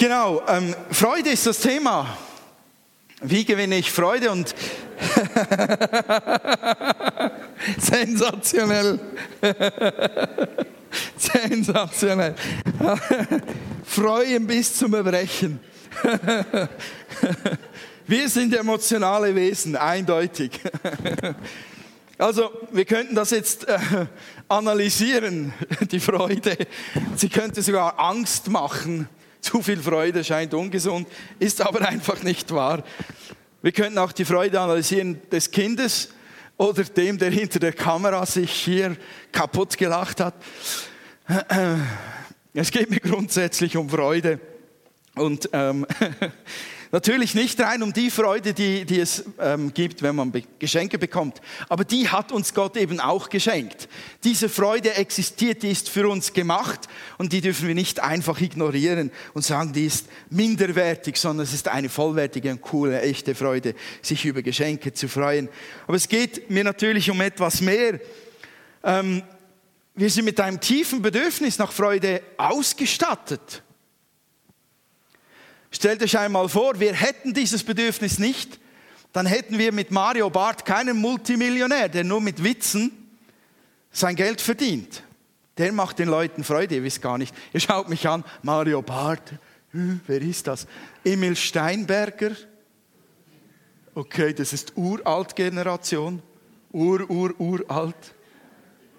Genau, ähm, Freude ist das Thema. Wie gewinne ich Freude und sensationell. sensationell. Freuen bis zum Erbrechen. Wir sind emotionale Wesen, eindeutig. Also, wir könnten das jetzt äh, analysieren, die Freude. Sie könnte sogar Angst machen. Zu viel Freude scheint ungesund, ist aber einfach nicht wahr. Wir könnten auch die Freude analysieren des Kindes oder dem, der hinter der Kamera sich hier kaputt gelacht hat. Es geht mir grundsätzlich um Freude. Und ähm, Natürlich nicht rein um die Freude, die, die es ähm, gibt, wenn man Geschenke bekommt. Aber die hat uns Gott eben auch geschenkt. Diese Freude existiert, die ist für uns gemacht und die dürfen wir nicht einfach ignorieren und sagen, die ist minderwertig, sondern es ist eine vollwertige und coole, echte Freude, sich über Geschenke zu freuen. Aber es geht mir natürlich um etwas mehr. Ähm, wir sind mit einem tiefen Bedürfnis nach Freude ausgestattet. Stellt euch einmal vor, wir hätten dieses Bedürfnis nicht, dann hätten wir mit Mario Barth keinen Multimillionär, der nur mit Witzen sein Geld verdient. Der macht den Leuten Freude, ihr wisst gar nicht. Ihr schaut mich an, Mario Barth, hm, wer ist das? Emil Steinberger. Okay, das ist Uralt-Generation. Ur, ur, uralt.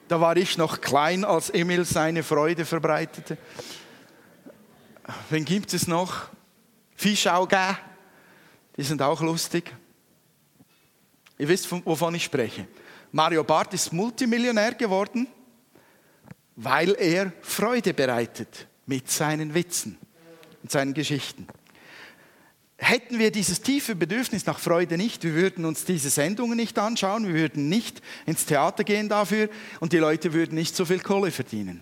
Da war ich noch klein, als Emil seine Freude verbreitete. Wen gibt es noch? Fischaugen, die sind auch lustig. Ihr wisst, wovon ich spreche. Mario Barth ist Multimillionär geworden, weil er Freude bereitet mit seinen Witzen und seinen Geschichten. Hätten wir dieses tiefe Bedürfnis nach Freude nicht, wir würden uns diese Sendungen nicht anschauen, wir würden nicht ins Theater gehen dafür und die Leute würden nicht so viel Kohle verdienen.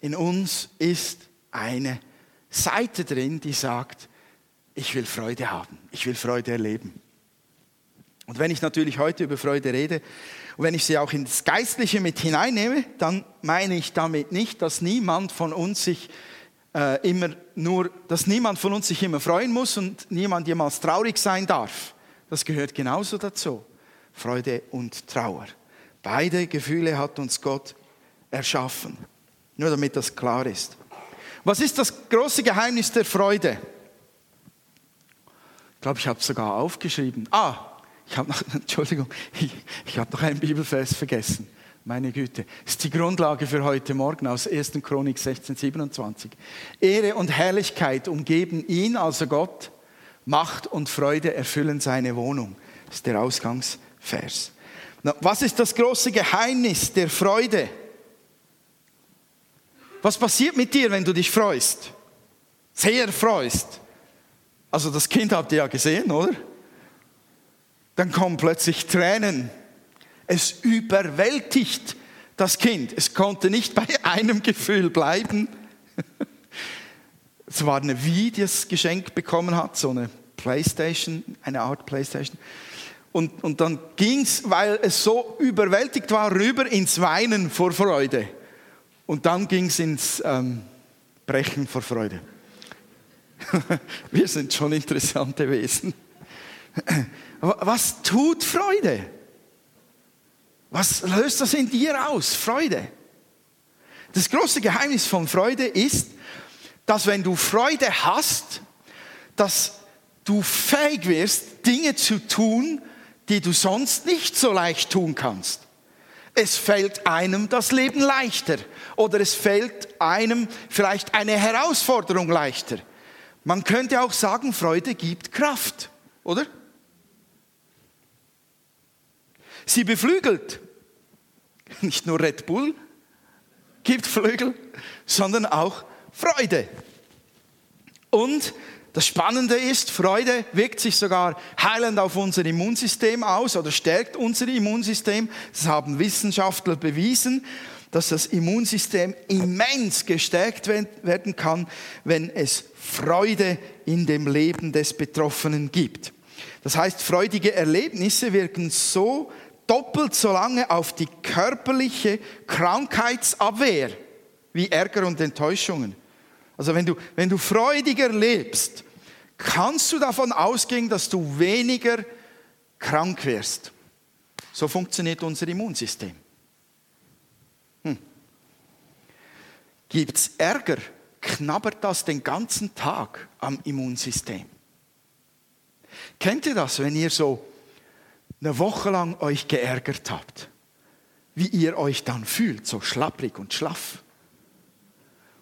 In uns ist eine Seite drin, die sagt, ich will Freude haben, ich will Freude erleben. Und wenn ich natürlich heute über Freude rede und wenn ich sie auch ins Geistliche mit hineinnehme, dann meine ich damit nicht, dass niemand von uns sich äh, immer nur, dass niemand von uns sich immer freuen muss und niemand jemals traurig sein darf. Das gehört genauso dazu. Freude und Trauer. Beide Gefühle hat uns Gott erschaffen. Nur damit das klar ist. Was ist das große Geheimnis der Freude? Glaube, ich habe es sogar aufgeschrieben. Ah, ich habe noch, Entschuldigung, ich, ich habe noch einen Bibelvers vergessen. Meine Güte, ist die Grundlage für heute Morgen aus 1. Chronik 16, 27. Ehre und Herrlichkeit umgeben ihn, also Gott. Macht und Freude erfüllen seine Wohnung. Das ist der Ausgangsvers. Na, was ist das große Geheimnis der Freude? Was passiert mit dir, wenn du dich freust? Sehr freust. Also das Kind habt ihr ja gesehen, oder? Dann kommen plötzlich Tränen. Es überwältigt das Kind. Es konnte nicht bei einem Gefühl bleiben. Es war eine Wie, die es geschenkt bekommen hat, so eine Playstation, eine Art Playstation. Und, und dann ging es, weil es so überwältigt war, rüber ins Weinen vor Freude. Und dann ging es ins ähm, Brechen vor Freude. Wir sind schon interessante Wesen. Was tut Freude? Was löst das in dir aus? Freude. Das große Geheimnis von Freude ist, dass wenn du Freude hast, dass du fähig wirst, Dinge zu tun, die du sonst nicht so leicht tun kannst. Es fällt einem das Leben leichter oder es fällt einem vielleicht eine Herausforderung leichter. Man könnte auch sagen, Freude gibt Kraft, oder? Sie beflügelt. Nicht nur Red Bull gibt Flügel, sondern auch Freude. Und das Spannende ist, Freude wirkt sich sogar heilend auf unser Immunsystem aus oder stärkt unser Immunsystem. Das haben Wissenschaftler bewiesen dass das Immunsystem immens gestärkt werden kann, wenn es Freude in dem Leben des Betroffenen gibt. Das heißt, freudige Erlebnisse wirken so doppelt so lange auf die körperliche Krankheitsabwehr wie Ärger und Enttäuschungen. Also wenn du, wenn du freudiger lebst, kannst du davon ausgehen, dass du weniger krank wirst. So funktioniert unser Immunsystem. Hm. Gibt es Ärger, knabbert das den ganzen Tag am Immunsystem. Kennt ihr das, wenn ihr so eine Woche lang euch geärgert habt? Wie ihr euch dann fühlt, so schlapprig und schlaff.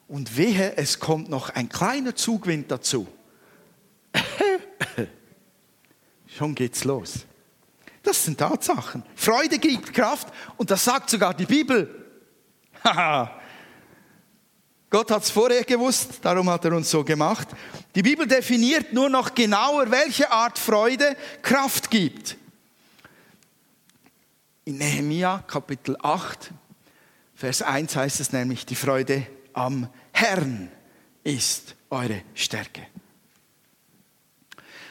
Und wehe, es kommt noch ein kleiner Zugwind dazu. Schon geht's los. Das sind Tatsachen. Freude gibt Kraft und das sagt sogar die Bibel. Gott hat es vorher gewusst, darum hat er uns so gemacht. Die Bibel definiert nur noch genauer, welche Art Freude Kraft gibt. In Nehemia Kapitel 8, Vers 1 heißt es nämlich, die Freude am Herrn ist eure Stärke.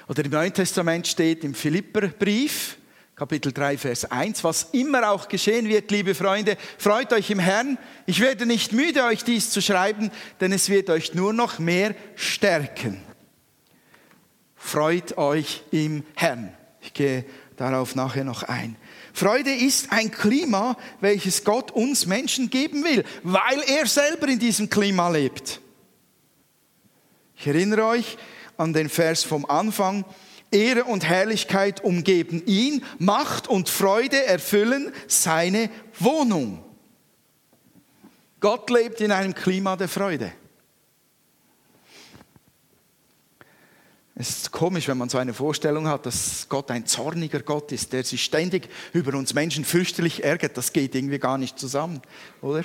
Oder im Neuen Testament steht im Philipperbrief, Kapitel 3, Vers 1, was immer auch geschehen wird, liebe Freunde, freut euch im Herrn. Ich werde nicht müde, euch dies zu schreiben, denn es wird euch nur noch mehr stärken. Freut euch im Herrn. Ich gehe darauf nachher noch ein. Freude ist ein Klima, welches Gott uns Menschen geben will, weil er selber in diesem Klima lebt. Ich erinnere euch an den Vers vom Anfang, Ehre und Herrlichkeit umgeben ihn, Macht und Freude erfüllen seine Wohnung. Gott lebt in einem Klima der Freude. Es ist komisch, wenn man so eine Vorstellung hat, dass Gott ein zorniger Gott ist, der sich ständig über uns Menschen fürchterlich ärgert. Das geht irgendwie gar nicht zusammen, oder?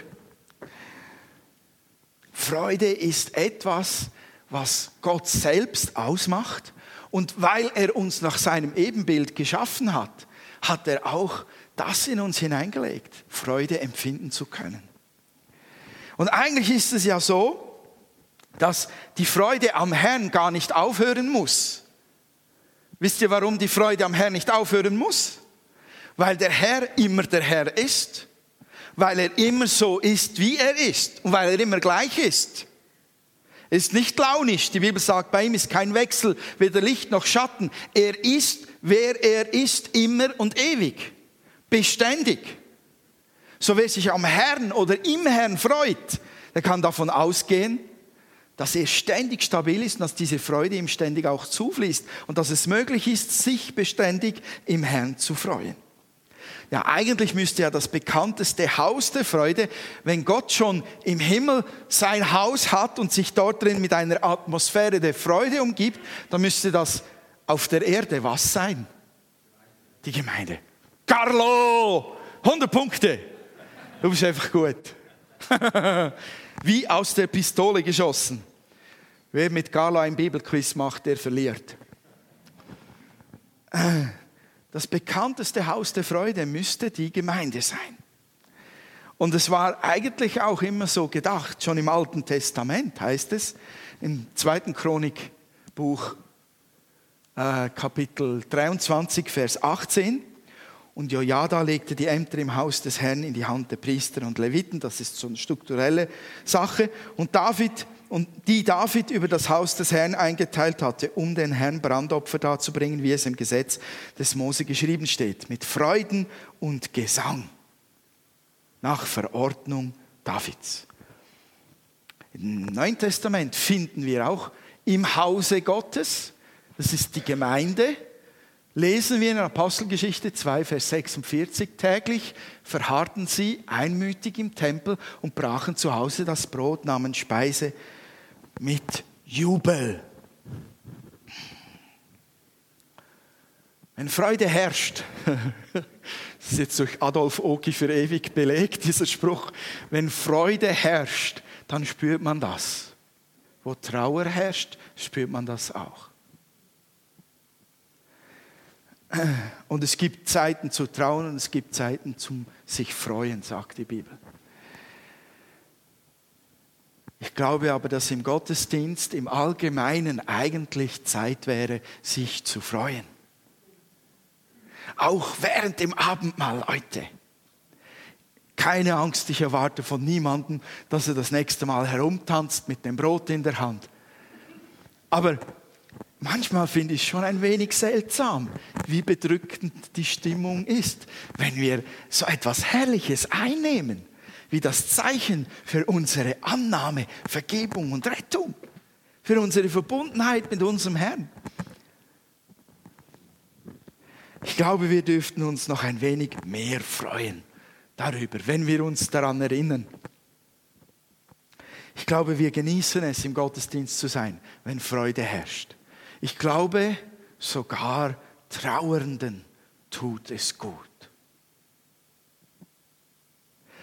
Freude ist etwas, was Gott selbst ausmacht und weil er uns nach seinem Ebenbild geschaffen hat, hat er auch das in uns hineingelegt, Freude empfinden zu können. Und eigentlich ist es ja so, dass die Freude am Herrn gar nicht aufhören muss. Wisst ihr, warum die Freude am Herrn nicht aufhören muss? Weil der Herr immer der Herr ist, weil er immer so ist, wie er ist und weil er immer gleich ist. Ist nicht launisch. Die Bibel sagt, bei ihm ist kein Wechsel, weder Licht noch Schatten. Er ist, wer er ist, immer und ewig. Beständig. So wer sich am Herrn oder im Herrn freut, der kann davon ausgehen, dass er ständig stabil ist und dass diese Freude ihm ständig auch zufließt und dass es möglich ist, sich beständig im Herrn zu freuen. Ja, eigentlich müsste ja das bekannteste Haus der Freude, wenn Gott schon im Himmel sein Haus hat und sich dort drin mit einer Atmosphäre der Freude umgibt, dann müsste das auf der Erde was sein? Die Gemeinde. Carlo, 100 Punkte. Du bist einfach gut. Wie aus der Pistole geschossen. Wer mit Carlo ein Bibelquiz macht, der verliert. Das bekannteste Haus der Freude müsste die Gemeinde sein. Und es war eigentlich auch immer so gedacht, schon im Alten Testament heißt es, im zweiten Chronikbuch äh, Kapitel 23, Vers 18. Und Jojada legte die Ämter im Haus des Herrn in die Hand der Priester und Leviten. Das ist so eine strukturelle Sache. Und David und die David über das Haus des Herrn eingeteilt hatte, um den Herrn Brandopfer darzubringen, wie es im Gesetz des Mose geschrieben steht, mit Freuden und Gesang nach Verordnung Davids. Im Neuen Testament finden wir auch im Hause Gottes, das ist die Gemeinde, lesen wir in Apostelgeschichte 2, Vers 46, täglich verharrten sie einmütig im Tempel und brachen zu Hause das Brot, nahmen Speise mit Jubel. Wenn Freude herrscht, das ist jetzt durch Adolf Oki für ewig belegt, dieser Spruch, wenn Freude herrscht, dann spürt man das. Wo Trauer herrscht, spürt man das auch. Und es gibt Zeiten zu trauen und es gibt Zeiten zum sich freuen, sagt die Bibel. Ich glaube aber, dass im Gottesdienst im Allgemeinen eigentlich Zeit wäre, sich zu freuen. Auch während dem Abendmahl heute. Keine Angst, ich erwarte von niemandem, dass er das nächste Mal herumtanzt mit dem Brot in der Hand. Aber manchmal finde ich schon ein wenig seltsam, wie bedrückend die Stimmung ist, wenn wir so etwas Herrliches einnehmen, wie das Zeichen für unsere Annahme, Vergebung und Rettung, für unsere Verbundenheit mit unserem Herrn. Ich glaube, wir dürften uns noch ein wenig mehr freuen darüber, wenn wir uns daran erinnern. Ich glaube, wir genießen es, im Gottesdienst zu sein, wenn Freude herrscht. Ich glaube, sogar Trauernden tut es gut.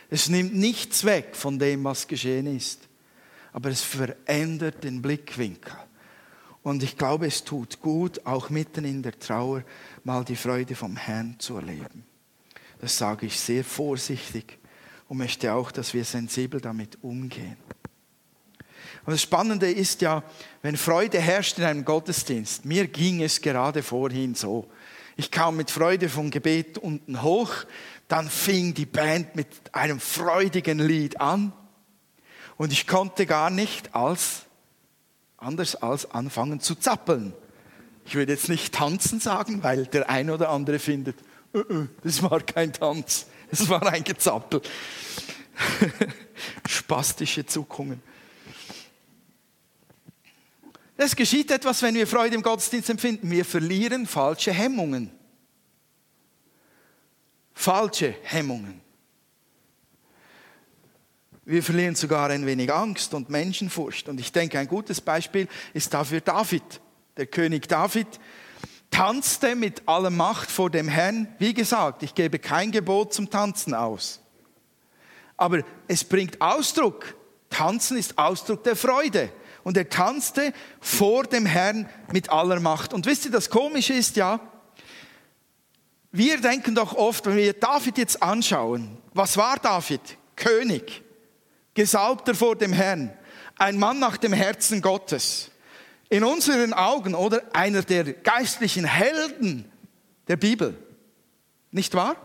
Es nimmt nichts weg von dem, was geschehen ist, aber es verändert den Blickwinkel. Und ich glaube, es tut gut, auch mitten in der Trauer mal die Freude vom Herrn zu erleben. Das sage ich sehr vorsichtig und möchte auch, dass wir sensibel damit umgehen. Und das Spannende ist ja, wenn Freude herrscht in einem Gottesdienst, mir ging es gerade vorhin so. Ich kam mit Freude vom Gebet unten hoch, dann fing die Band mit einem freudigen Lied an und ich konnte gar nicht als, anders als anfangen zu zappeln. Ich würde jetzt nicht tanzen sagen, weil der ein oder andere findet, äh, äh, das war kein Tanz, es war ein Gezappel. Spastische Zuckungen. Es geschieht etwas, wenn wir Freude im Gottesdienst empfinden. Wir verlieren falsche Hemmungen. Falsche Hemmungen. Wir verlieren sogar ein wenig Angst und Menschenfurcht. Und ich denke, ein gutes Beispiel ist dafür David. Der König David tanzte mit aller Macht vor dem Herrn. Wie gesagt, ich gebe kein Gebot zum Tanzen aus. Aber es bringt Ausdruck. Tanzen ist Ausdruck der Freude und er tanzte vor dem Herrn mit aller Macht. Und wisst ihr, das Komische ist ja, wir denken doch oft, wenn wir David jetzt anschauen, was war David? König, Gesalbter vor dem Herrn, ein Mann nach dem Herzen Gottes. In unseren Augen, oder einer der geistlichen Helden der Bibel. Nicht wahr?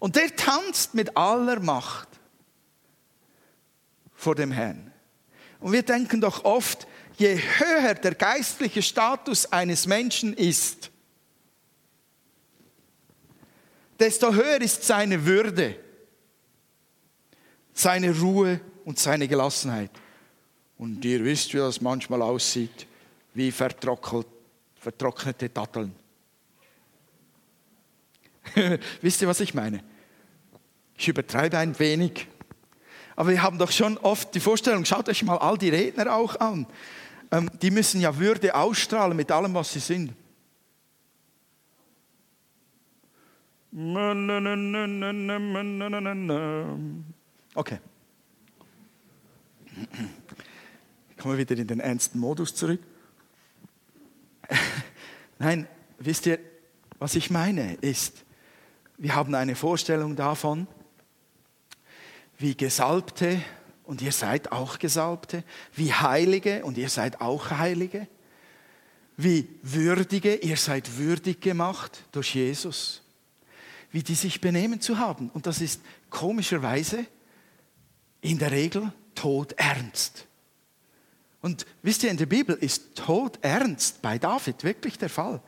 Und der tanzt mit aller Macht vor dem Herrn. Und wir denken doch oft, je höher der geistliche Status eines Menschen ist, desto höher ist seine Würde, seine Ruhe und seine Gelassenheit. Und ihr wisst, wie das manchmal aussieht, wie vertrocknete Datteln. wisst ihr, was ich meine? Ich übertreibe ein wenig. Aber wir haben doch schon oft die Vorstellung, schaut euch mal all die Redner auch an. Ähm, die müssen ja Würde ausstrahlen mit allem, was sie sind. Okay. Kommen wir wieder in den ernsten Modus zurück. Nein, wisst ihr, was ich meine ist, wir haben eine Vorstellung davon, wie Gesalbte, und ihr seid auch Gesalbte, wie Heilige, und ihr seid auch Heilige, wie Würdige, ihr seid würdig gemacht durch Jesus, wie die sich benehmen zu haben. Und das ist komischerweise in der Regel todernst. Und wisst ihr, in der Bibel ist todernst bei David wirklich der Fall.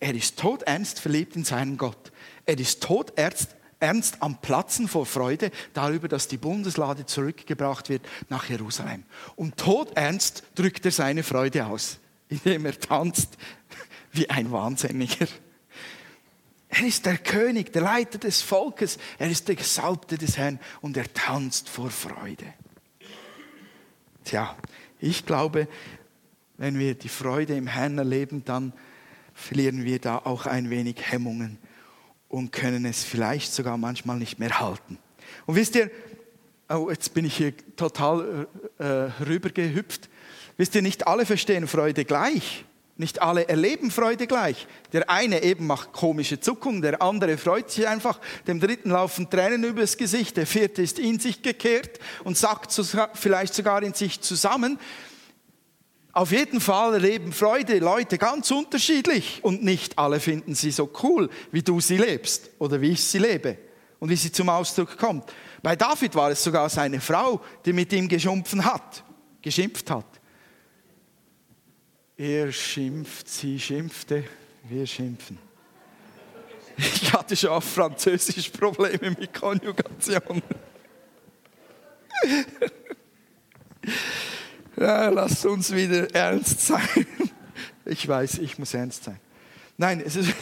Er ist todernst verliebt in seinen Gott. Er ist todernst ernst am Platzen vor Freude darüber, dass die Bundeslade zurückgebracht wird nach Jerusalem. Und todernst drückt er seine Freude aus, indem er tanzt wie ein Wahnsinniger. Er ist der König, der Leiter des Volkes, er ist der Gesalbte des Herrn und er tanzt vor Freude. Tja, ich glaube, wenn wir die Freude im Herrn erleben, dann verlieren wir da auch ein wenig Hemmungen und können es vielleicht sogar manchmal nicht mehr halten. Und wisst ihr, oh, jetzt bin ich hier total äh, äh, rübergehüpft. Wisst ihr, nicht alle verstehen Freude gleich. Nicht alle erleben Freude gleich. Der eine eben macht komische Zuckungen, der andere freut sich einfach, dem dritten laufen Tränen übers Gesicht, der vierte ist in sich gekehrt und sagt vielleicht sogar in sich zusammen. Auf jeden Fall erleben Freude Leute ganz unterschiedlich und nicht alle finden sie so cool, wie du sie lebst oder wie ich sie lebe und wie sie zum Ausdruck kommt. Bei David war es sogar seine Frau, die mit ihm geschumpfen hat, geschimpft hat. Er schimpft, sie schimpfte, wir schimpfen. Ich hatte schon auf Französisch Probleme mit Konjugation. Ja, lasst uns wieder ernst sein. Ich weiß, ich muss ernst sein. Nein, es ist.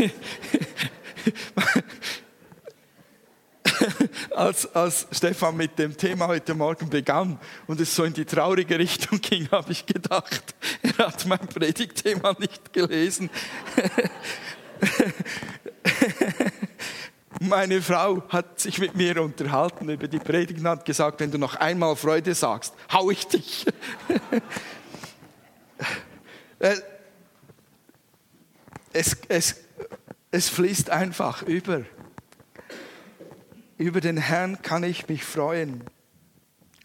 als, als Stefan mit dem Thema heute Morgen begann und es so in die traurige Richtung ging, habe ich gedacht, er hat mein Predigtthema nicht gelesen. Meine Frau hat sich mit mir unterhalten über die Predigt und hat gesagt, wenn du noch einmal Freude sagst, hau ich dich. Äh, es, es, es fließt einfach über. Über den Herrn kann ich mich freuen,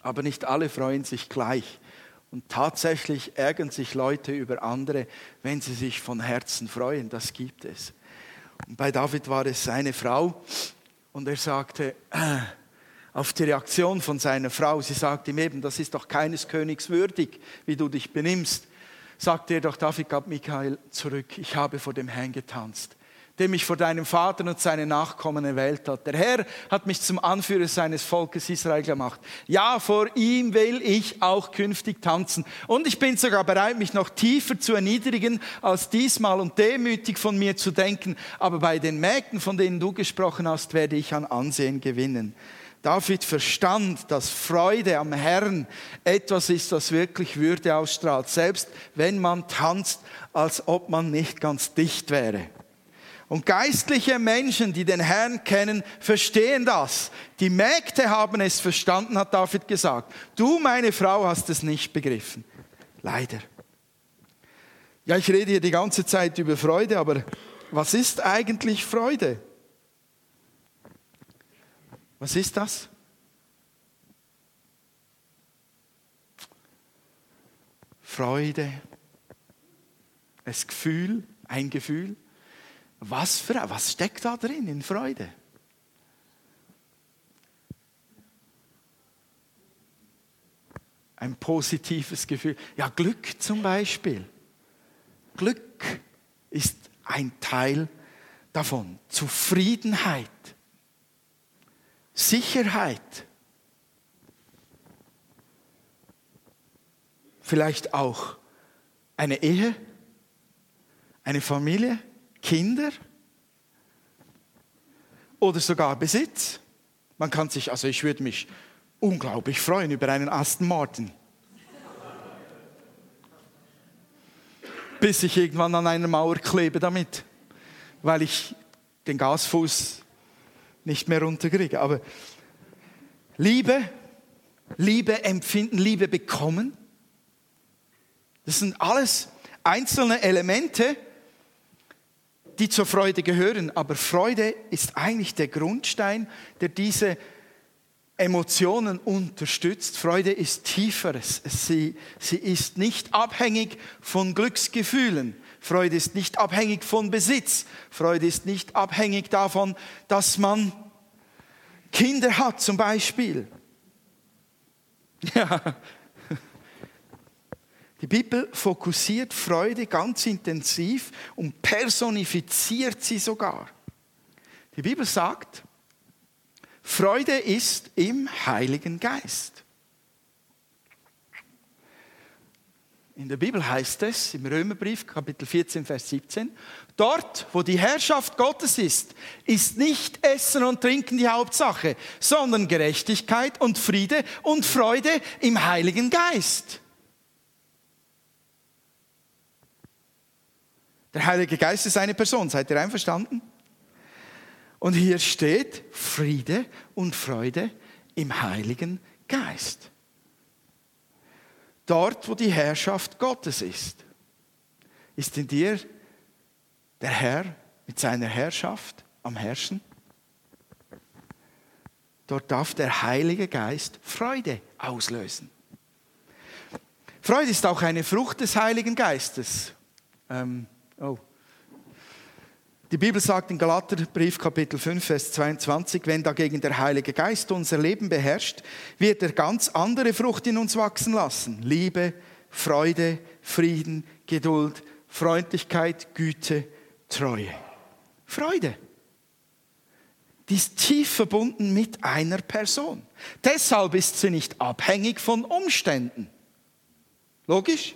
aber nicht alle freuen sich gleich. Und tatsächlich ärgern sich Leute über andere, wenn sie sich von Herzen freuen. Das gibt es. Und bei David war es seine Frau. Und er sagte, äh, auf die Reaktion von seiner Frau, sie sagte ihm eben, das ist doch keines Königs würdig, wie du dich benimmst, sagte er doch, David gab Michael zurück, ich habe vor dem Herrn getanzt der mich vor deinem Vater und seinen Nachkommen erwählt hat. Der Herr hat mich zum Anführer seines Volkes Israel gemacht. Ja, vor ihm will ich auch künftig tanzen. Und ich bin sogar bereit, mich noch tiefer zu erniedrigen als diesmal und demütig von mir zu denken. Aber bei den Mägden, von denen du gesprochen hast, werde ich an Ansehen gewinnen. David verstand, dass Freude am Herrn etwas ist, das wirklich Würde ausstrahlt, selbst wenn man tanzt, als ob man nicht ganz dicht wäre. Und geistliche Menschen, die den Herrn kennen, verstehen das. Die Mägde haben es verstanden, hat David gesagt. Du, meine Frau, hast es nicht begriffen. Leider. Ja, ich rede hier die ganze Zeit über Freude, aber was ist eigentlich Freude? Was ist das? Freude, ein Gefühl, ein Gefühl. Was, für, was steckt da drin in Freude? Ein positives Gefühl. Ja, Glück zum Beispiel. Glück ist ein Teil davon. Zufriedenheit, Sicherheit, vielleicht auch eine Ehe, eine Familie, Kinder oder sogar Besitz. Man kann sich, also ich würde mich unglaublich freuen über einen Aston Martin. Bis ich irgendwann an einer Mauer klebe damit, weil ich den Gasfuß nicht mehr runterkriege. Aber Liebe, Liebe empfinden, Liebe bekommen, das sind alles einzelne Elemente, die zur Freude gehören. Aber Freude ist eigentlich der Grundstein, der diese Emotionen unterstützt. Freude ist tieferes. Sie, sie ist nicht abhängig von Glücksgefühlen. Freude ist nicht abhängig von Besitz. Freude ist nicht abhängig davon, dass man Kinder hat zum Beispiel. Ja, die Bibel fokussiert Freude ganz intensiv und personifiziert sie sogar. Die Bibel sagt, Freude ist im Heiligen Geist. In der Bibel heißt es im Römerbrief Kapitel 14, Vers 17, dort, wo die Herrschaft Gottes ist, ist nicht Essen und Trinken die Hauptsache, sondern Gerechtigkeit und Friede und Freude im Heiligen Geist. Der Heilige Geist ist eine Person. Seid ihr einverstanden? Und hier steht Friede und Freude im Heiligen Geist. Dort, wo die Herrschaft Gottes ist, ist in dir der Herr mit seiner Herrschaft am Herrschen. Dort darf der Heilige Geist Freude auslösen. Freude ist auch eine Frucht des Heiligen Geistes. Ähm, oh. Die Bibel sagt in Galaterbrief Kapitel 5, Vers 22, wenn dagegen der Heilige Geist unser Leben beherrscht, wird er ganz andere Frucht in uns wachsen lassen. Liebe, Freude, Frieden, Geduld, Freundlichkeit, Güte, Treue. Freude. Die ist tief verbunden mit einer Person. Deshalb ist sie nicht abhängig von Umständen. Logisch?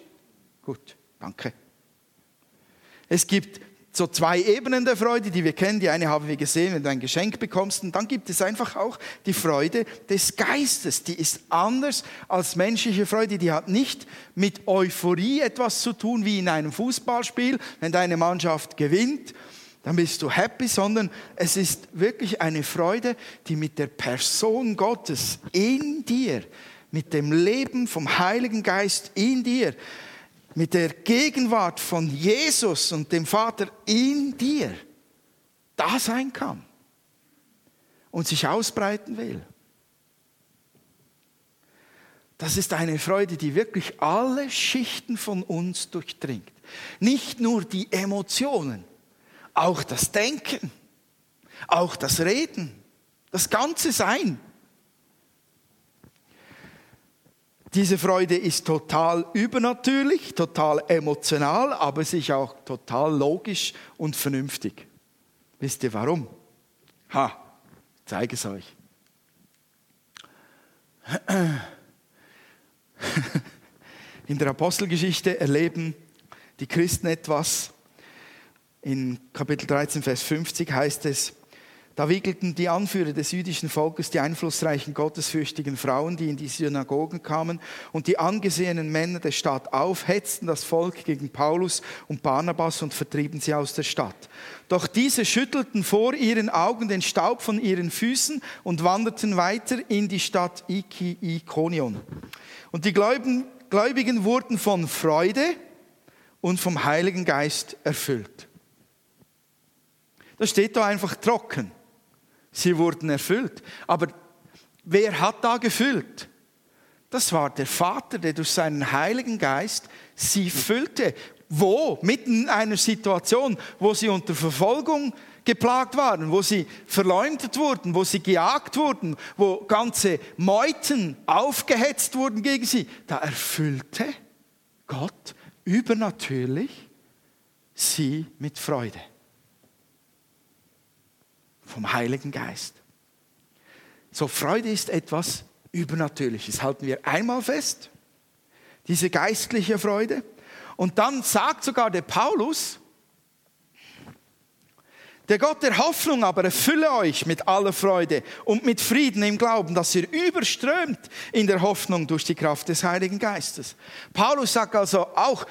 Gut, danke. Es gibt so zwei Ebenen der Freude, die wir kennen. Die eine haben wir gesehen, wenn du ein Geschenk bekommst. Und dann gibt es einfach auch die Freude des Geistes. Die ist anders als menschliche Freude. Die hat nicht mit Euphorie etwas zu tun, wie in einem Fußballspiel, wenn deine Mannschaft gewinnt. Dann bist du happy, sondern es ist wirklich eine Freude, die mit der Person Gottes in dir, mit dem Leben vom Heiligen Geist in dir, mit der Gegenwart von Jesus und dem Vater in dir da sein kann und sich ausbreiten will. Das ist eine Freude, die wirklich alle Schichten von uns durchdringt. Nicht nur die Emotionen, auch das Denken, auch das Reden, das ganze Sein. Diese Freude ist total übernatürlich, total emotional, aber sie ist auch total logisch und vernünftig. Wisst ihr warum? Ha, zeige es euch. In der Apostelgeschichte erleben die Christen etwas. In Kapitel 13, Vers 50 heißt es, da wickelten die Anführer des jüdischen Volkes die einflussreichen, gottesfürchtigen Frauen, die in die Synagogen kamen, und die angesehenen Männer der Stadt auf, hetzten das Volk gegen Paulus und Barnabas und vertrieben sie aus der Stadt. Doch diese schüttelten vor ihren Augen den Staub von ihren Füßen und wanderten weiter in die Stadt Iki Ikonion. Und die Gläubigen wurden von Freude und vom Heiligen Geist erfüllt. Das steht da einfach trocken. Sie wurden erfüllt. Aber wer hat da gefüllt? Das war der Vater, der durch seinen Heiligen Geist sie füllte. Wo? Mitten in einer Situation, wo sie unter Verfolgung geplagt waren, wo sie verleumdet wurden, wo sie gejagt wurden, wo ganze Meuten aufgehetzt wurden gegen sie. Da erfüllte Gott übernatürlich sie mit Freude vom Heiligen Geist. So, Freude ist etwas Übernatürliches. Halten wir einmal fest, diese geistliche Freude. Und dann sagt sogar der Paulus, der Gott der Hoffnung aber erfülle euch mit aller Freude und mit Frieden im Glauben, dass ihr überströmt in der Hoffnung durch die Kraft des Heiligen Geistes. Paulus sagt also auch,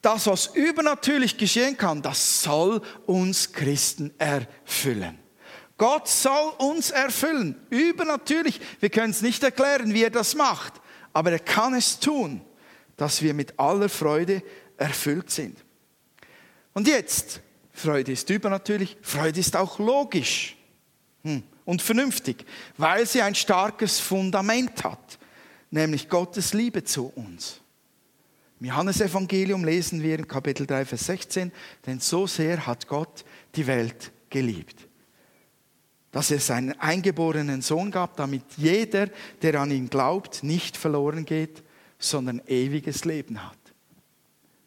das, was übernatürlich geschehen kann, das soll uns Christen erfüllen. Gott soll uns erfüllen, übernatürlich. Wir können es nicht erklären, wie er das macht, aber er kann es tun, dass wir mit aller Freude erfüllt sind. Und jetzt, Freude ist übernatürlich, Freude ist auch logisch hm, und vernünftig, weil sie ein starkes Fundament hat, nämlich Gottes Liebe zu uns. Im Johannesevangelium lesen wir in Kapitel 3, Vers 16, denn so sehr hat Gott die Welt geliebt dass er seinen eingeborenen Sohn gab, damit jeder, der an ihn glaubt, nicht verloren geht, sondern ewiges Leben hat.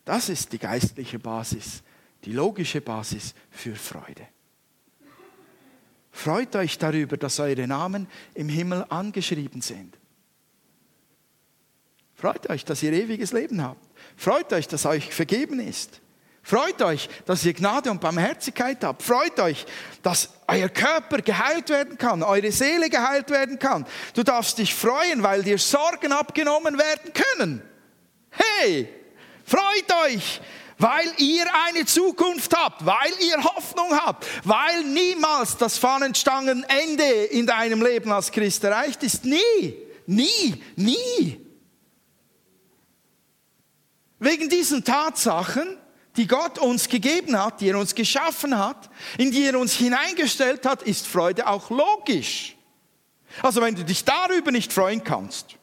Das ist die geistliche Basis, die logische Basis für Freude. Freut euch darüber, dass eure Namen im Himmel angeschrieben sind. Freut euch, dass ihr ewiges Leben habt. Freut euch, dass euch vergeben ist. Freut euch, dass ihr Gnade und Barmherzigkeit habt. Freut euch, dass euer Körper geheilt werden kann, eure Seele geheilt werden kann. Du darfst dich freuen, weil dir Sorgen abgenommen werden können. Hey, freut euch, weil ihr eine Zukunft habt, weil ihr Hoffnung habt, weil niemals das Fahnenstangenende in deinem Leben als Christ erreicht ist. Nie, nie, nie. Wegen diesen Tatsachen die Gott uns gegeben hat, die er uns geschaffen hat, in die er uns hineingestellt hat, ist Freude auch logisch. Also wenn du dich darüber nicht freuen kannst,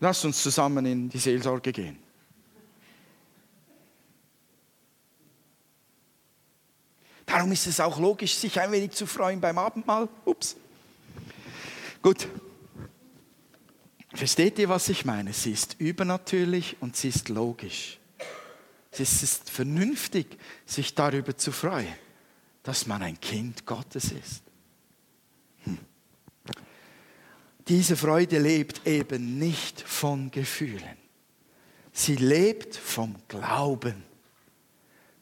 Lasst uns zusammen in die Seelsorge gehen. Darum ist es auch logisch, sich ein wenig zu freuen beim Abendmahl. Ups. Gut. Versteht ihr, was ich meine? Sie ist übernatürlich und sie ist logisch. Es ist vernünftig, sich darüber zu freuen, dass man ein Kind Gottes ist. Hm. Diese Freude lebt eben nicht von Gefühlen. Sie lebt vom Glauben.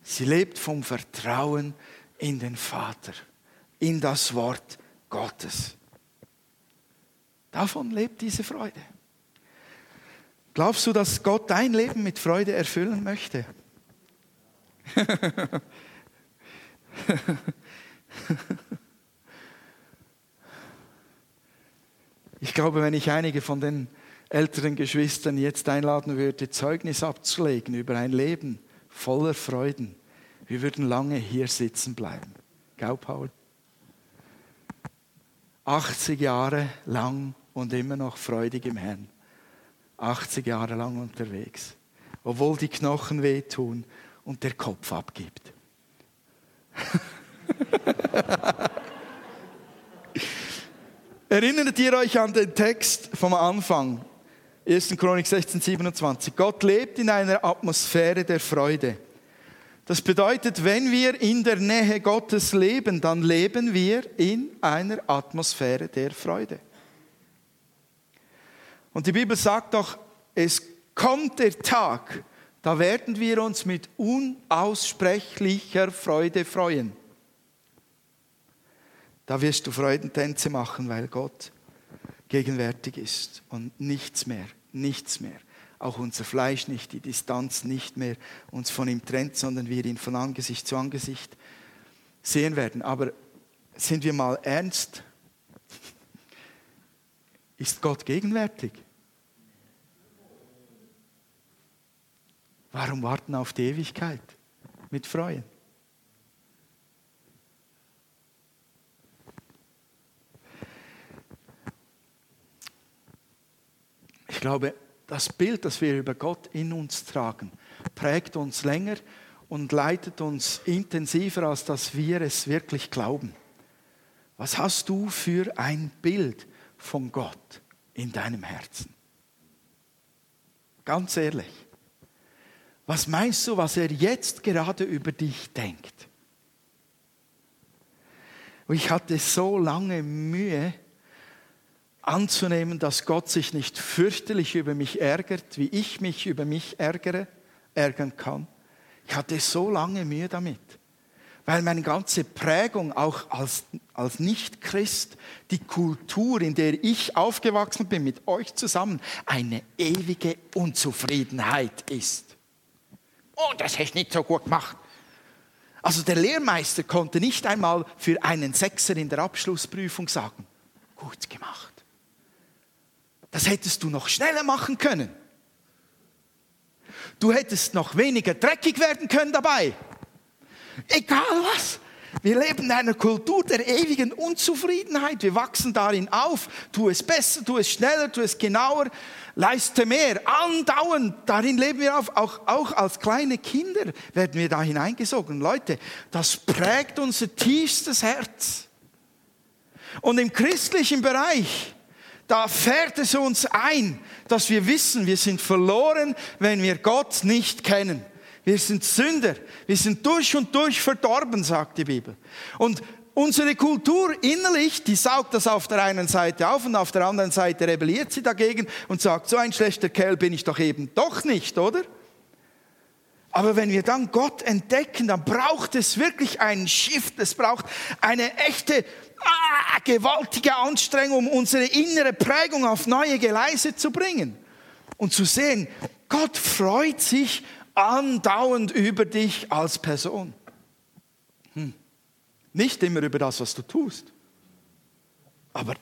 Sie lebt vom Vertrauen in den Vater, in das Wort Gottes. Davon lebt diese Freude. Glaubst du, dass Gott dein Leben mit Freude erfüllen möchte? ich glaube, wenn ich einige von den älteren Geschwistern jetzt einladen würde, Zeugnis abzulegen über ein Leben voller Freuden, wir würden lange hier sitzen bleiben. Gau, Paul? 80 Jahre lang und immer noch freudig im Herrn. 80 Jahre lang unterwegs. Obwohl die Knochen wehtun und der Kopf abgibt. Erinnert ihr euch an den Text vom Anfang? 1. Chronik 16, 27. Gott lebt in einer Atmosphäre der Freude. Das bedeutet, wenn wir in der Nähe Gottes leben, dann leben wir in einer Atmosphäre der Freude. Und die Bibel sagt doch, es kommt der Tag, da werden wir uns mit unaussprechlicher Freude freuen. Da wirst du Freudentänze machen, weil Gott gegenwärtig ist und nichts mehr, nichts mehr auch unser Fleisch nicht, die Distanz nicht mehr uns von ihm trennt, sondern wir ihn von Angesicht zu Angesicht sehen werden. Aber sind wir mal ernst? Ist Gott gegenwärtig? Warum warten auf die Ewigkeit mit Freuen? Ich glaube, das Bild, das wir über Gott in uns tragen, prägt uns länger und leitet uns intensiver, als dass wir es wirklich glauben. Was hast du für ein Bild von Gott in deinem Herzen? Ganz ehrlich. Was meinst du, was er jetzt gerade über dich denkt? Ich hatte so lange Mühe, anzunehmen, dass Gott sich nicht fürchterlich über mich ärgert, wie ich mich über mich ärgere, ärgern kann. Ich hatte so lange Mühe damit, weil meine ganze Prägung auch als, als Nicht-Christ, die Kultur, in der ich aufgewachsen bin mit euch zusammen, eine ewige Unzufriedenheit ist. Oh, das hast du nicht so gut gemacht. Also der Lehrmeister konnte nicht einmal für einen Sechser in der Abschlussprüfung sagen, gut gemacht. Das hättest du noch schneller machen können. Du hättest noch weniger dreckig werden können dabei. Egal was. Wir leben in einer Kultur der ewigen Unzufriedenheit. Wir wachsen darin auf. Tu es besser, tu es schneller, tu es genauer, leiste mehr. Andauernd darin leben wir auf. Auch, auch als kleine Kinder werden wir da hineingesogen. Leute, das prägt unser tiefstes Herz. Und im christlichen Bereich da fährt es uns ein, dass wir wissen, wir sind verloren, wenn wir Gott nicht kennen. Wir sind Sünder. Wir sind durch und durch verdorben, sagt die Bibel. Und unsere Kultur innerlich, die saugt das auf der einen Seite auf und auf der anderen Seite rebelliert sie dagegen und sagt, so ein schlechter Kerl bin ich doch eben doch nicht, oder? Aber wenn wir dann Gott entdecken, dann braucht es wirklich einen Shift, es braucht eine echte, ah, gewaltige Anstrengung, um unsere innere Prägung auf neue Gleise zu bringen. Und zu sehen, Gott freut sich andauernd über dich als Person. Nicht immer über das, was du tust, aber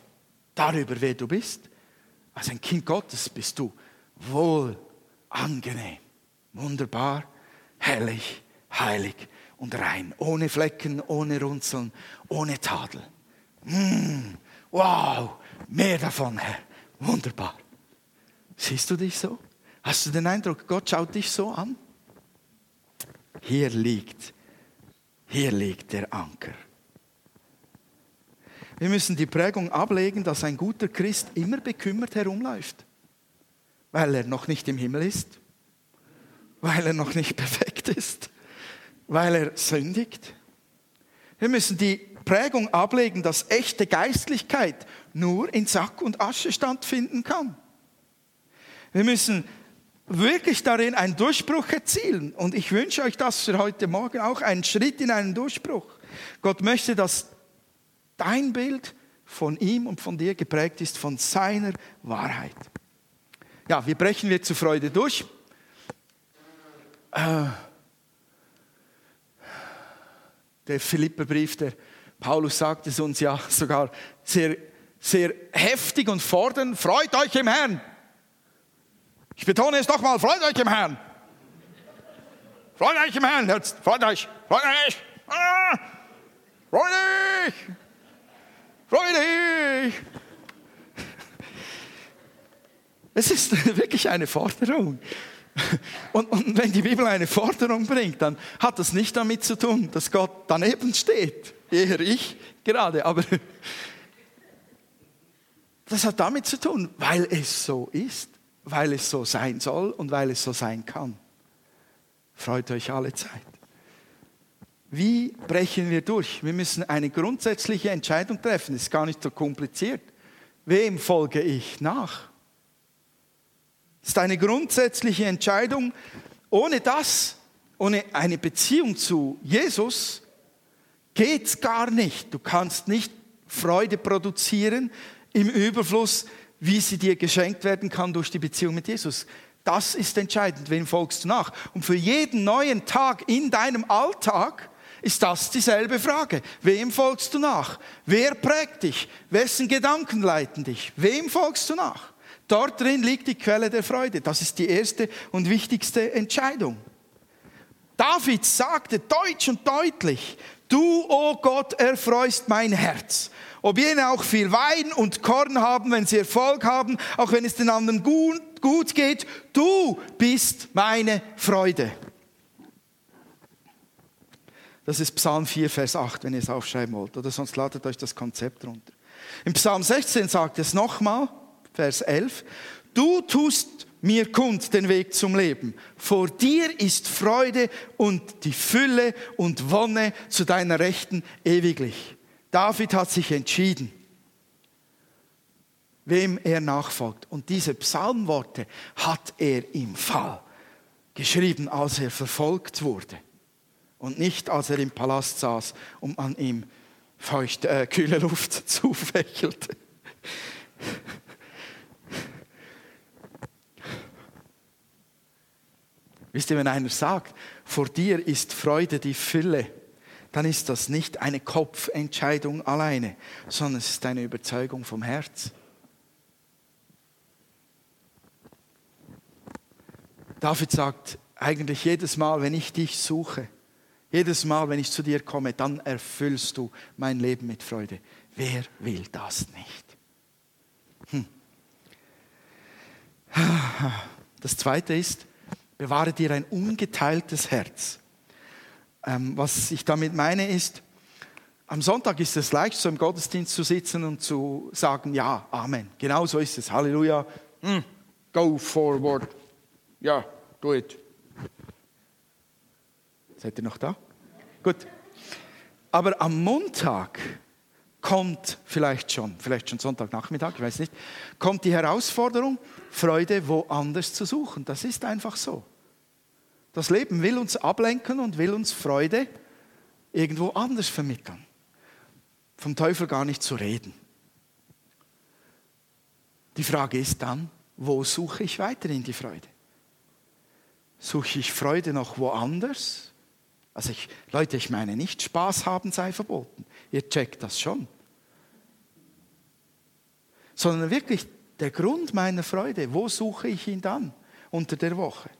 darüber, wer du bist. Als ein Kind Gottes bist du wohl, angenehm, wunderbar herrlich, heilig und rein, ohne Flecken, ohne Runzeln, ohne Tadel. Mm, wow, mehr davon, Herr. Wunderbar. Siehst du dich so? Hast du den Eindruck, Gott schaut dich so an? Hier liegt, hier liegt der Anker. Wir müssen die Prägung ablegen, dass ein guter Christ immer bekümmert herumläuft, weil er noch nicht im Himmel ist, weil er noch nicht perfekt ist, weil er sündigt. Wir müssen die Prägung ablegen, dass echte Geistlichkeit nur in Sack und Asche stattfinden kann. Wir müssen wirklich darin einen Durchbruch erzielen. Und ich wünsche euch das für heute Morgen auch, einen Schritt in einen Durchbruch. Gott möchte, dass dein Bild von ihm und von dir geprägt ist von seiner Wahrheit. Ja, wie brechen wir zur Freude durch? Äh, der Philipperbrief, der Paulus sagt es uns ja sogar sehr, sehr heftig und fordernd, freut euch im Herrn. Ich betone es nochmal, freut euch im Herrn. Freut euch im Herrn, jetzt, freut euch, freut euch, ah, freut euch, freut euch. Es ist wirklich eine Forderung. Und, und, wenn die Bibel eine Forderung bringt, dann hat das nicht damit zu tun, dass Gott daneben steht. Eher ich gerade, aber das hat damit zu tun, weil es so ist, weil es so sein soll und weil es so sein kann. Freut euch alle Zeit. Wie brechen wir durch? Wir müssen eine grundsätzliche Entscheidung treffen. Ist gar nicht so kompliziert. Wem folge ich nach? Ist eine grundsätzliche Entscheidung. Ohne das, ohne eine Beziehung zu Jesus, geht es gar nicht. Du kannst nicht Freude produzieren im Überfluss, wie sie dir geschenkt werden kann durch die Beziehung mit Jesus. Das ist entscheidend, wem folgst du nach. Und für jeden neuen Tag in deinem Alltag ist das dieselbe Frage. Wem folgst du nach? Wer prägt dich? Wessen Gedanken leiten dich? Wem folgst du nach? Dort drin liegt die Quelle der Freude. Das ist die erste und wichtigste Entscheidung. David sagte deutsch und deutlich, du, o oh Gott, erfreust mein Herz. Ob jene auch viel Wein und Korn haben, wenn sie Erfolg haben, auch wenn es den anderen gut, geht, du bist meine Freude. Das ist Psalm 4, Vers 8, wenn ihr es aufschreiben wollt, oder sonst ladet euch das Konzept runter. Im Psalm 16 sagt es nochmal, Vers 11. Du tust mir kund den Weg zum Leben. Vor dir ist Freude und die Fülle und Wonne zu deiner Rechten ewiglich. David hat sich entschieden, wem er nachfolgt. Und diese Psalmworte hat er im Fall geschrieben, als er verfolgt wurde. Und nicht, als er im Palast saß und an ihm feuchte, äh, kühle Luft zufächelte. Wisst ihr, wenn einer sagt, vor dir ist Freude die Fülle, dann ist das nicht eine Kopfentscheidung alleine, sondern es ist eine Überzeugung vom Herz. David sagt eigentlich jedes Mal, wenn ich dich suche, jedes Mal, wenn ich zu dir komme, dann erfüllst du mein Leben mit Freude. Wer will das nicht? Hm. Das Zweite ist, Bewahre dir ein ungeteiltes Herz. Ähm, was ich damit meine ist, am Sonntag ist es leicht, so im Gottesdienst zu sitzen und zu sagen, ja, Amen. Genau so ist es. Halleluja. Mm, go forward. Ja, do it. Seid ihr noch da? Gut. Aber am Montag kommt vielleicht schon, vielleicht schon Sonntagnachmittag, ich weiß nicht, kommt die Herausforderung, Freude woanders zu suchen. Das ist einfach so. Das Leben will uns ablenken und will uns Freude irgendwo anders vermitteln. Vom Teufel gar nicht zu reden. Die Frage ist dann, wo suche ich weiterhin die Freude? Suche ich Freude noch woanders? Also ich, Leute, ich meine nicht, Spaß haben sei verboten. Ihr checkt das schon. Sondern wirklich der Grund meiner Freude, wo suche ich ihn dann unter der Woche?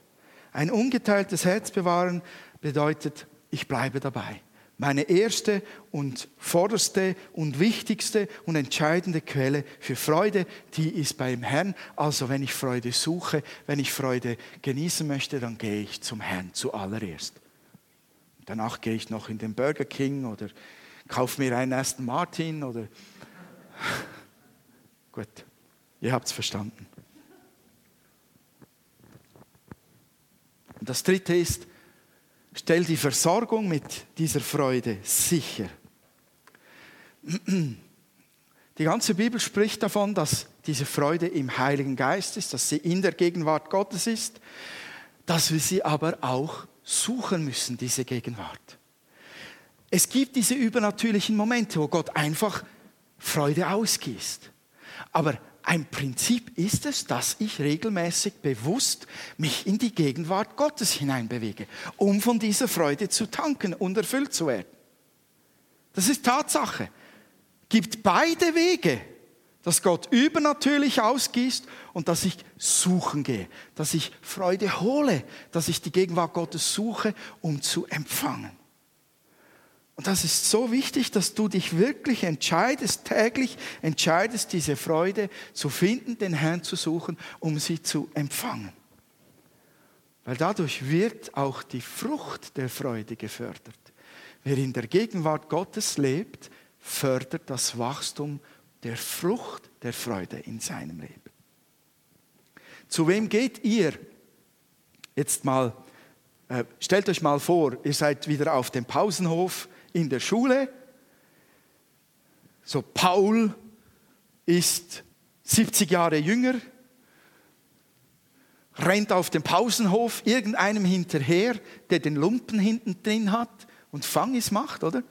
Ein ungeteiltes Herz bewahren bedeutet, ich bleibe dabei. Meine erste und vorderste und wichtigste und entscheidende Quelle für Freude, die ist beim Herrn. Also wenn ich Freude suche, wenn ich Freude genießen möchte, dann gehe ich zum Herrn zuallererst. Danach gehe ich noch in den Burger King oder kaufe mir einen Aston Martin oder... Gut, ihr habt es verstanden. Und das dritte ist, stell die Versorgung mit dieser Freude sicher. Die ganze Bibel spricht davon, dass diese Freude im Heiligen Geist ist, dass sie in der Gegenwart Gottes ist, dass wir sie aber auch suchen müssen, diese Gegenwart. Es gibt diese übernatürlichen Momente, wo Gott einfach Freude ausgießt. Aber ein Prinzip ist es, dass ich regelmäßig bewusst mich in die Gegenwart Gottes hineinbewege, um von dieser Freude zu tanken und erfüllt zu werden. Das ist Tatsache. Gibt beide Wege, dass Gott übernatürlich ausgießt und dass ich suchen gehe, dass ich Freude hole, dass ich die Gegenwart Gottes suche, um zu empfangen. Und das ist so wichtig, dass du dich wirklich entscheidest, täglich entscheidest, diese Freude zu finden, den Herrn zu suchen, um sie zu empfangen. Weil dadurch wird auch die Frucht der Freude gefördert. Wer in der Gegenwart Gottes lebt, fördert das Wachstum der Frucht der Freude in seinem Leben. Zu wem geht ihr? Jetzt mal, äh, stellt euch mal vor, ihr seid wieder auf dem Pausenhof in der Schule. So, Paul ist 70 Jahre jünger, rennt auf dem Pausenhof irgendeinem hinterher, der den Lumpen hinten drin hat und Fangis macht, oder?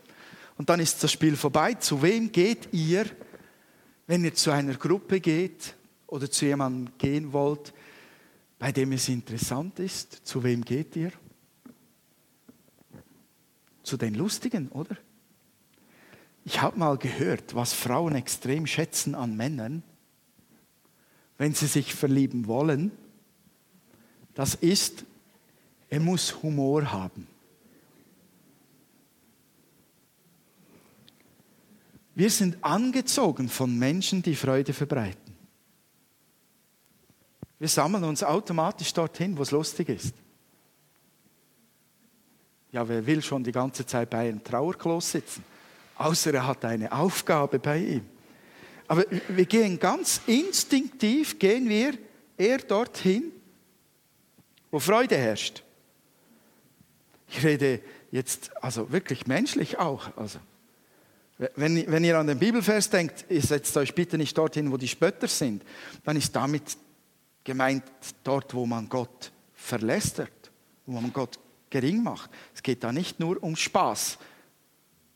Und dann ist das Spiel vorbei. Zu wem geht ihr, wenn ihr zu einer Gruppe geht oder zu jemandem gehen wollt, bei dem es interessant ist? Zu wem geht ihr? Zu den Lustigen, oder? Ich habe mal gehört, was Frauen extrem schätzen an Männern, wenn sie sich verlieben wollen. Das ist, er muss Humor haben. Wir sind angezogen von Menschen, die Freude verbreiten. Wir sammeln uns automatisch dorthin, wo es lustig ist. Ja, wer will schon die ganze Zeit bei einem Trauerklos sitzen? Außer er hat eine Aufgabe bei ihm. Aber wir gehen ganz instinktiv, gehen wir eher dorthin, wo Freude herrscht. Ich rede jetzt also wirklich menschlich auch. Also, wenn, wenn ihr an den Bibelvers denkt, ihr setzt euch bitte nicht dorthin, wo die Spötter sind, dann ist damit gemeint dort, wo man Gott verlästert, wo man Gott gering macht. Es geht da nicht nur um Spaß.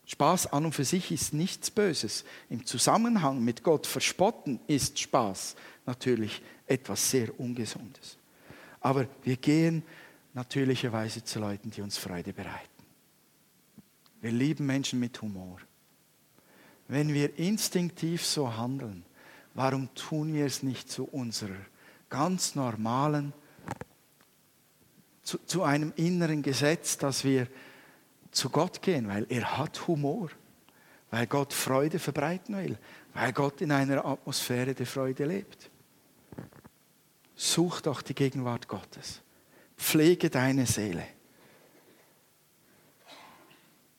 Spaß an und für sich ist nichts Böses. Im Zusammenhang mit Gott verspotten ist Spaß natürlich etwas sehr Ungesundes. Aber wir gehen natürlicherweise zu Leuten, die uns Freude bereiten. Wir lieben Menschen mit Humor. Wenn wir instinktiv so handeln, warum tun wir es nicht zu unserer ganz normalen, zu, zu einem inneren Gesetz, dass wir zu Gott gehen, weil er hat Humor, weil Gott Freude verbreiten will, weil Gott in einer Atmosphäre der Freude lebt. Such doch die Gegenwart Gottes. Pflege deine Seele.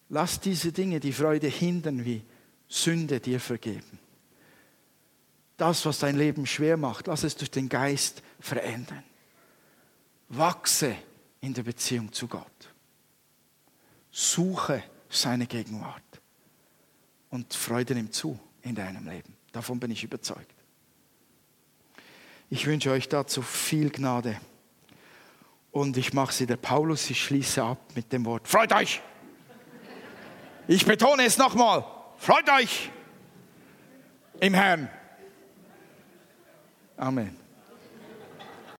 Lass diese Dinge die Freude hindern, wie Sünde dir vergeben. Das, was dein Leben schwer macht, lass es durch den Geist verändern. Wachse in der Beziehung zu Gott. Suche seine Gegenwart und Freude nimmt zu in deinem Leben. Davon bin ich überzeugt. Ich wünsche euch dazu viel Gnade. Und ich mache sie der Paulus, ich schließe ab mit dem Wort, freut euch! Ich betone es nochmal, freut euch im Herrn. Amen.